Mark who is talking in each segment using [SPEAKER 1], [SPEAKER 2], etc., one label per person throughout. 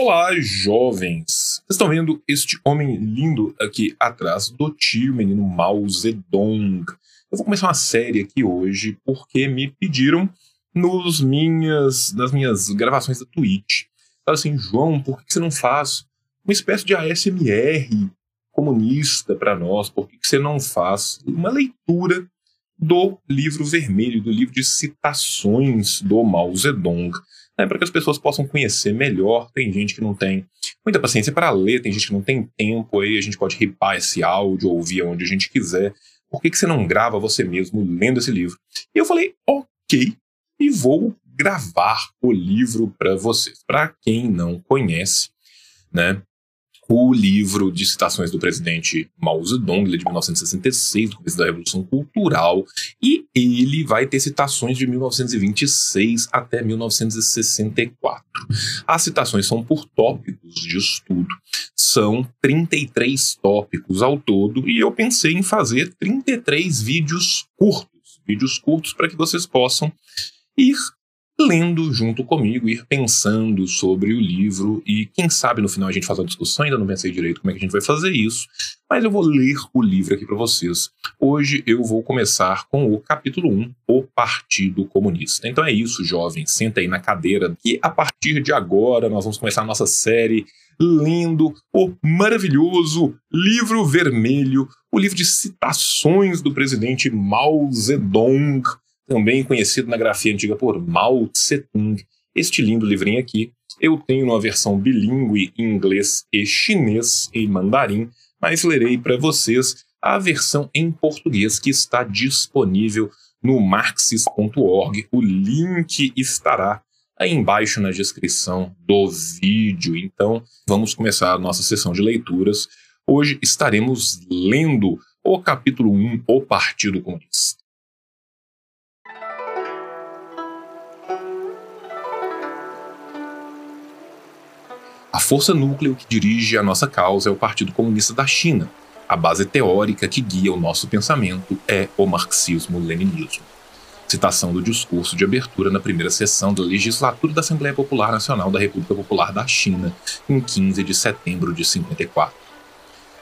[SPEAKER 1] Olá, jovens! Vocês estão vendo este homem lindo aqui atrás do tio, menino Mao Zedong. Eu vou começar uma série aqui hoje porque me pediram nos minhas, nas minhas gravações da Twitch. Falaram assim, João, por que você não faz uma espécie de ASMR comunista para nós? Por que você não faz uma leitura do livro vermelho, do livro de citações do Mao Zedong? Né, para que as pessoas possam conhecer melhor. Tem gente que não tem muita paciência para ler, tem gente que não tem tempo, aí a gente pode ripar esse áudio, ouvir onde a gente quiser. Por que, que você não grava você mesmo lendo esse livro? E eu falei, ok, e vou gravar o livro para vocês. Para quem não conhece, né, o livro de citações do presidente Mao Zedong, ele é de 1966, do começo da Revolução Cultural, e ele vai ter citações de 1926 até 1964. As citações são por tópicos de estudo, são 33 tópicos ao todo, e eu pensei em fazer 33 vídeos curtos, vídeos curtos para que vocês possam ir lendo junto comigo, ir pensando sobre o livro e quem sabe no final a gente faz uma discussão, ainda não pensei direito como é que a gente vai fazer isso, mas eu vou ler o livro aqui para vocês. Hoje eu vou começar com o capítulo 1, O Partido Comunista. Então é isso, jovem, senta aí na cadeira que a partir de agora nós vamos começar a nossa série lendo o maravilhoso livro vermelho, o livro de citações do presidente Mao Zedong, também conhecido na grafia antiga por Mao Tse-tung. Este lindo livrinho aqui eu tenho uma versão bilíngue em inglês e chinês e mandarim, mas lerei para vocês a versão em português que está disponível no marxis.org. O link estará aí embaixo na descrição do vídeo. Então, vamos começar a nossa sessão de leituras. Hoje estaremos lendo o capítulo 1, O Partido Comunista. A força núcleo que dirige a nossa causa é o Partido Comunista da China. A base teórica que guia o nosso pensamento é o marxismo-leninismo. Citação do discurso de abertura na primeira sessão da legislatura da Assembleia Popular Nacional da República Popular da China, em 15 de setembro de 54.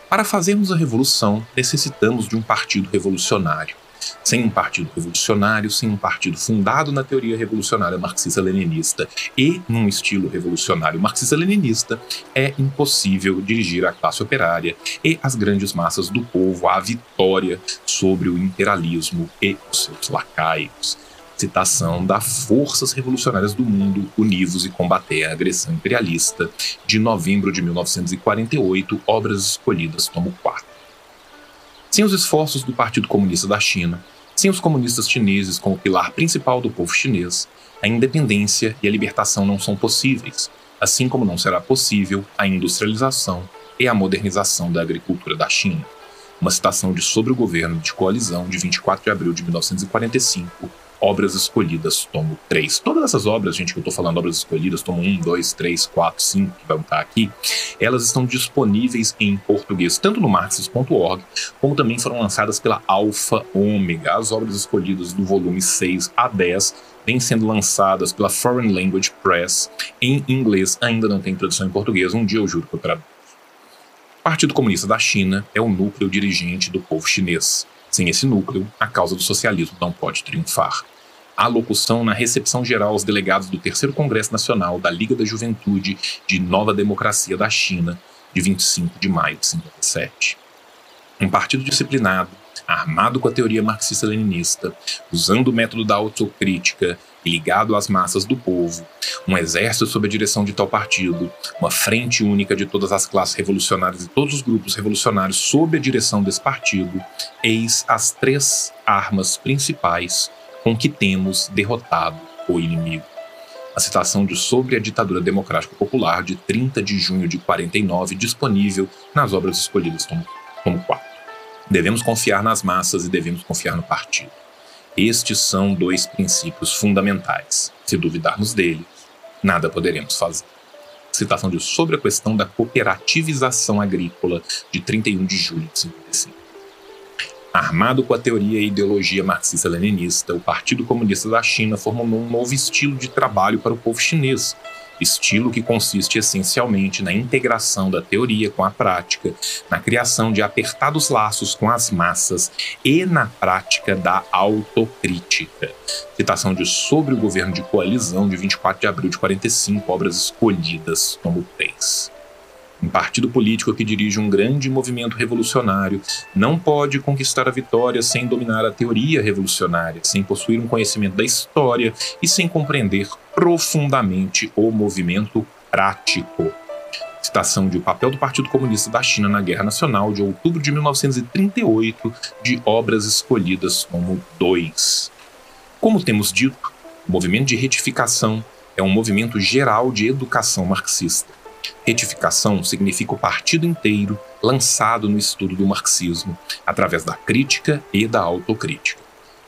[SPEAKER 1] Para fazermos a revolução, necessitamos de um partido revolucionário sem um partido revolucionário, sem um partido fundado na teoria revolucionária marxista-leninista e num estilo revolucionário marxista-leninista, é impossível dirigir a classe operária e as grandes massas do povo à vitória sobre o imperialismo e os seus lacaios citação da Forças Revolucionárias do Mundo Univos e Combater a Agressão Imperialista, de novembro de 1948, Obras Escolhidas, tomo 4. Sem os esforços do Partido Comunista da China, sem os comunistas chineses como pilar principal do povo chinês, a independência e a libertação não são possíveis, assim como não será possível a industrialização e a modernização da agricultura da China. Uma citação de Sobre o Governo de Coalizão de 24 de abril de 1945, Obras Escolhidas, tomo 3. Todas essas obras, gente, que eu estou falando, obras escolhidas, tomo 1, 2, 3, 4, 5, que vão estar aqui, elas estão disponíveis em português, tanto no marxist.org, como também foram lançadas pela Alpha Omega. As obras escolhidas do volume 6 a 10 vêm sendo lançadas pela Foreign Language Press em inglês, ainda não tem tradução em português, um dia eu juro que eu traduzo. O Partido Comunista da China é o núcleo dirigente do povo chinês. Sem esse núcleo, a causa do socialismo não pode triunfar. A locução na recepção geral aos delegados do Terceiro Congresso Nacional da Liga da Juventude de Nova Democracia da China, de 25 de maio de 57. Um partido disciplinado, armado com a teoria marxista-leninista, usando o método da autocrítica e ligado às massas do povo, um exército sob a direção de tal partido, uma frente única de todas as classes revolucionárias e todos os grupos revolucionários sob a direção desse partido, eis as três armas principais com que temos derrotado o inimigo. A citação de Sobre a Ditadura Democrática Popular, de 30 de junho de 49, disponível nas obras escolhidas como 4. Devemos confiar nas massas e devemos confiar no partido. Estes são dois princípios fundamentais. Se duvidarmos deles, nada poderemos fazer. Citação de Sobre a Questão da Cooperativização Agrícola, de 31 de julho de 55. Armado com a teoria e ideologia marxista-leninista, o Partido Comunista da China formou um novo estilo de trabalho para o povo chinês, estilo que consiste essencialmente na integração da teoria com a prática, na criação de apertados laços com as massas e na prática da autocrítica. Citação de Sobre o Governo de Coalizão, de 24 de abril de 45, obras escolhidas, tomo 3. Um partido político que dirige um grande movimento revolucionário não pode conquistar a vitória sem dominar a teoria revolucionária, sem possuir um conhecimento da história e sem compreender profundamente o movimento prático. Citação de O Papel do Partido Comunista da China na Guerra Nacional, de outubro de 1938, de Obras Escolhidas como 2. Como temos dito, o movimento de retificação é um movimento geral de educação marxista. Retificação significa o partido inteiro lançado no estudo do marxismo, através da crítica e da autocrítica.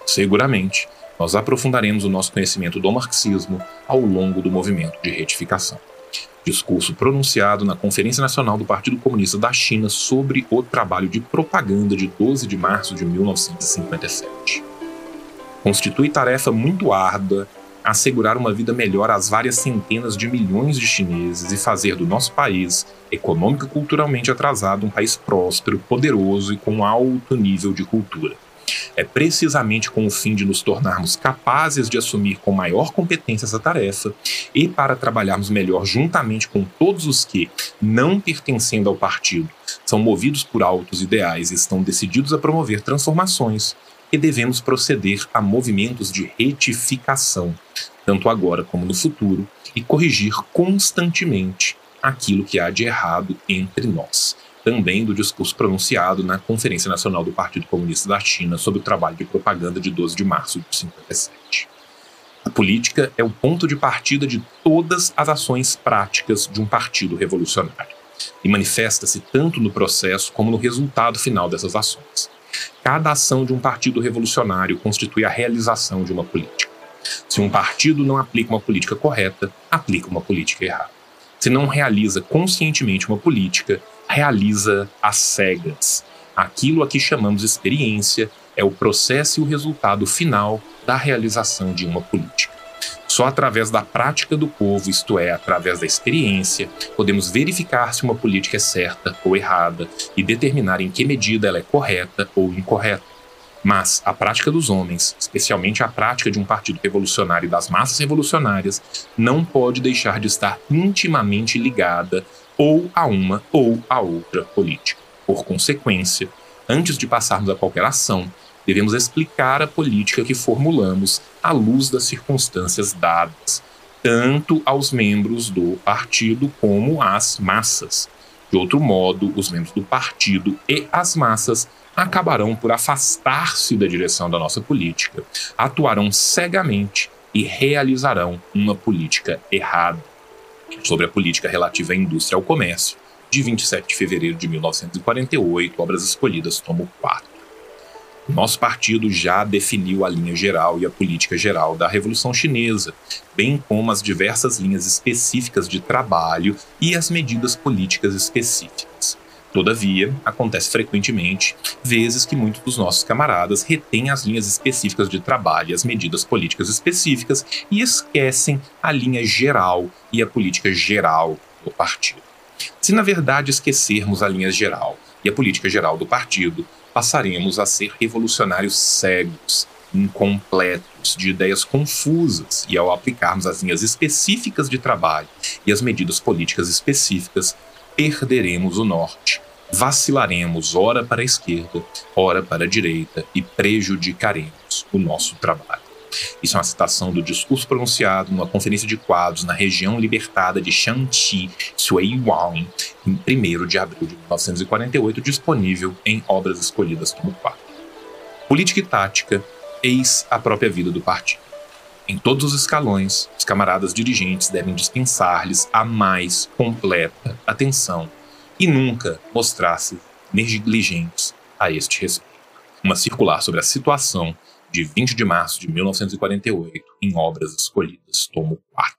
[SPEAKER 1] Seguramente, nós aprofundaremos o nosso conhecimento do marxismo ao longo do movimento de retificação. Discurso pronunciado na Conferência Nacional do Partido Comunista da China sobre o trabalho de propaganda de 12 de março de 1957. Constitui tarefa muito árdua assegurar uma vida melhor às várias centenas de milhões de chineses e fazer do nosso país, econômico e culturalmente atrasado, um país próspero, poderoso e com alto nível de cultura. É precisamente com o fim de nos tornarmos capazes de assumir com maior competência essa tarefa e para trabalharmos melhor juntamente com todos os que, não pertencendo ao partido, são movidos por altos ideais e estão decididos a promover transformações, que devemos proceder a movimentos de retificação, tanto agora como no futuro, e corrigir constantemente aquilo que há de errado entre nós. Também do discurso pronunciado na Conferência Nacional do Partido Comunista da China sobre o trabalho de propaganda de 12 de março de 57. A política é o ponto de partida de todas as ações práticas de um partido revolucionário e manifesta-se tanto no processo como no resultado final dessas ações. Cada ação de um partido revolucionário constitui a realização de uma política. Se um partido não aplica uma política correta, aplica uma política errada. Se não realiza conscientemente uma política, realiza às cegas. Aquilo a que chamamos experiência é o processo e o resultado final da realização de uma política. Só através da prática do povo, isto é, através da experiência, podemos verificar se uma política é certa ou errada e determinar em que medida ela é correta ou incorreta. Mas a prática dos homens, especialmente a prática de um partido revolucionário e das massas revolucionárias, não pode deixar de estar intimamente ligada ou a uma ou a outra política. Por consequência, antes de passarmos a qualquer ação, devemos explicar a política que formulamos à luz das circunstâncias dadas, tanto aos membros do partido como às massas. De outro modo, os membros do partido e as massas acabarão por afastar-se da direção da nossa política, atuarão cegamente e realizarão uma política errada. Sobre a política relativa à indústria e ao comércio, de 27 de fevereiro de 1948, obras escolhidas, tomo 4. Nosso partido já definiu a linha geral e a política geral da Revolução Chinesa, bem como as diversas linhas específicas de trabalho e as medidas políticas específicas. Todavia, acontece frequentemente vezes que muitos dos nossos camaradas retêm as linhas específicas de trabalho e as medidas políticas específicas e esquecem a linha geral e a política geral do partido. Se na verdade esquecermos a linha geral e a política geral do partido, passaremos a ser revolucionários cegos, incompletos, de ideias confusas, e ao aplicarmos as linhas específicas de trabalho e as medidas políticas específicas, perderemos o norte, vacilaremos ora para a esquerda, ora para a direita e prejudicaremos o nosso trabalho. Isso é uma citação do discurso pronunciado numa conferência de quadros na região libertada de Shanxi, Shuiwang, em 1 de abril de 1948, disponível em Obras Escolhidas, tomo 4. Política e tática, eis a própria vida do partido. Em todos os escalões, os camaradas dirigentes devem dispensar-lhes a mais completa atenção e nunca mostrar-se negligentes a este respeito. Uma circular sobre a situação de 20 de março de 1948, em Obras Escolhidas, tomo 4.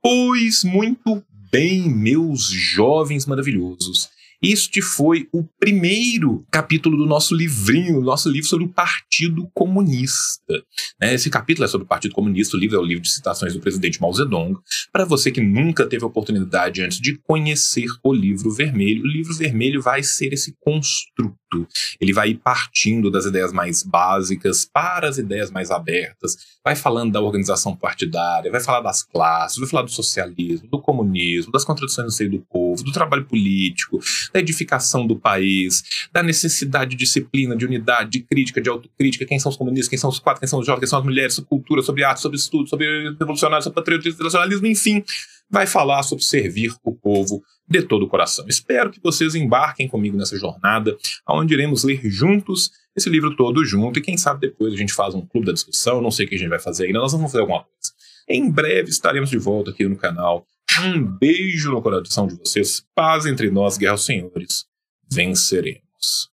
[SPEAKER 1] Pois muito bem, meus jovens maravilhosos, Este foi o primeiro capítulo do nosso livrinho, nosso livro sobre o Partido Comunista. Né? Esse capítulo é sobre o Partido Comunista, o livro é o livro de citações do presidente Mao Zedong. Para você que nunca teve a oportunidade antes de conhecer o livro vermelho, o livro vermelho vai ser esse construto. Ele vai ir partindo das ideias mais básicas para as ideias mais abertas, vai falando da organização partidária, vai falar das classes, vai falar do socialismo, do comunismo, das contradições no seio do povo, do trabalho político, da edificação do país, da necessidade de disciplina, de unidade, de crítica, de autocrítica, quem são os comunistas, quem são os quatro, quem são os jovens, quem são as mulheres, sobre cultura, sobre arte, sobre estudo, sobre revolucionário, sobre patriotismo, internacionalismo, enfim, vai falar sobre servir o povo de todo o coração. Espero que vocês embarquem comigo nessa jornada, onde iremos ler juntos esse livro todo junto, e quem sabe depois a gente faz um clube da discussão, não sei o que a gente vai fazer ainda, nós vamos fazer alguma coisa. Em breve estaremos de volta aqui no canal. Um beijo no coração de vocês, paz entre nós, guerra senhores. Venceremos.